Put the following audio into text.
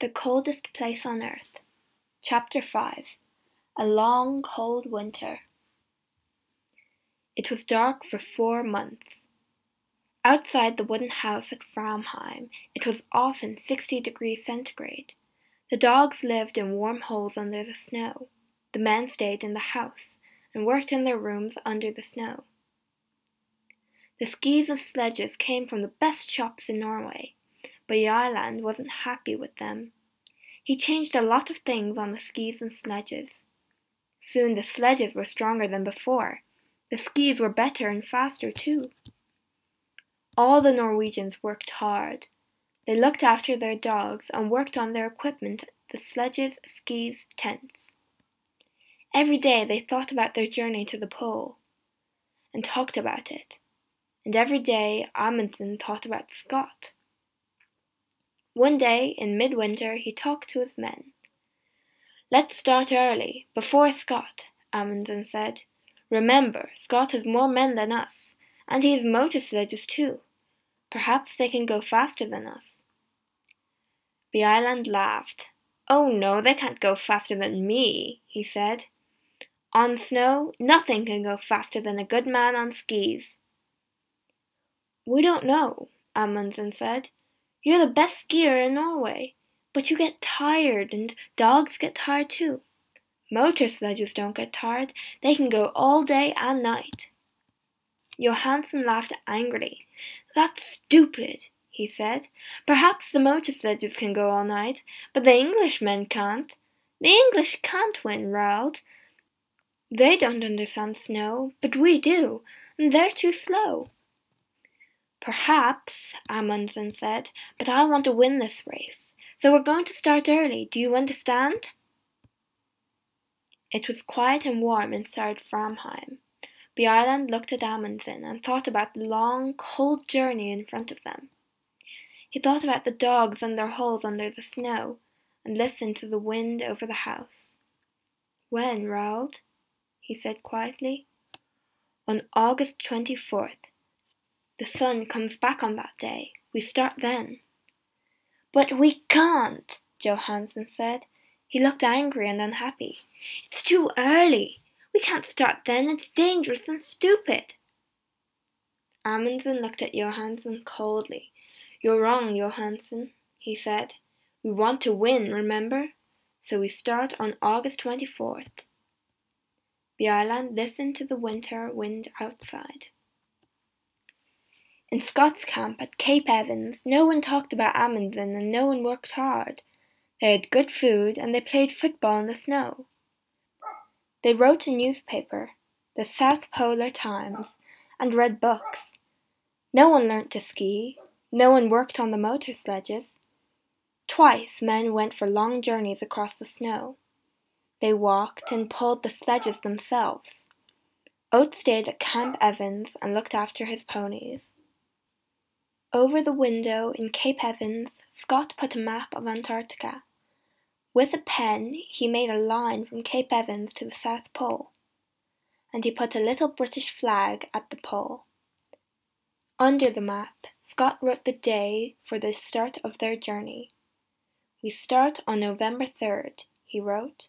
The Coldest Place on Earth. Chapter 5 A Long Cold Winter. It was dark for four months. Outside the wooden house at Framheim, it was often 60 degrees centigrade. The dogs lived in warm holes under the snow. The men stayed in the house and worked in their rooms under the snow. The skis and sledges came from the best shops in Norway but Bjaaland wasn't happy with them. He changed a lot of things on the skis and sledges. Soon the sledges were stronger than before. The skis were better and faster too. All the Norwegians worked hard. They looked after their dogs and worked on their equipment, the sledges, skis, tents. Every day they thought about their journey to the pole and talked about it. And every day Amundsen thought about Scott. One day in midwinter he talked to his men. Let's start early, before Scott, Amundsen said. Remember, Scott has more men than us, and he has motor sledges too. Perhaps they can go faster than us. Bjaaland laughed. Oh no, they can't go faster than me, he said. On snow, nothing can go faster than a good man on skis. We don't know, Amundsen said. You're the best skier in Norway, but you get tired and dogs get tired too. Motor sledges don't get tired, they can go all day and night. Johansen laughed angrily. That's stupid, he said. Perhaps the motor sledges can go all night, but the Englishmen can't. The English can't win, Roald. They don't understand snow, but we do, and they're too slow. Perhaps, Amundsen said, but I want to win this race. So we're going to start early. Do you understand? It was quiet and warm inside Framheim. Bjaaland looked at Amundsen and thought about the long, cold journey in front of them. He thought about the dogs and their holes under the snow, and listened to the wind over the house. When, Roald? he said quietly. On August 24th, the sun comes back on that day. We start then. But we can't, Johansen said. He looked angry and unhappy. It's too early. We can't start then. It's dangerous and stupid. Amundsen looked at Johansen coldly. You're wrong, Johansen, he said. We want to win, remember? So we start on August 24th. Bjaaland listened to the winter wind outside. In Scott's camp at Cape Evans, no one talked about Amundsen and no one worked hard. They had good food and they played football in the snow. They wrote a newspaper, the South Polar Times, and read books. No one learnt to ski. No one worked on the motor sledges. Twice men went for long journeys across the snow. They walked and pulled the sledges themselves. Oates stayed at Camp Evans and looked after his ponies. Over the window in Cape Evans, Scott put a map of Antarctica. With a pen, he made a line from Cape Evans to the South Pole, and he put a little British flag at the pole. Under the map, Scott wrote the day for the start of their journey. We start on November 3rd, he wrote.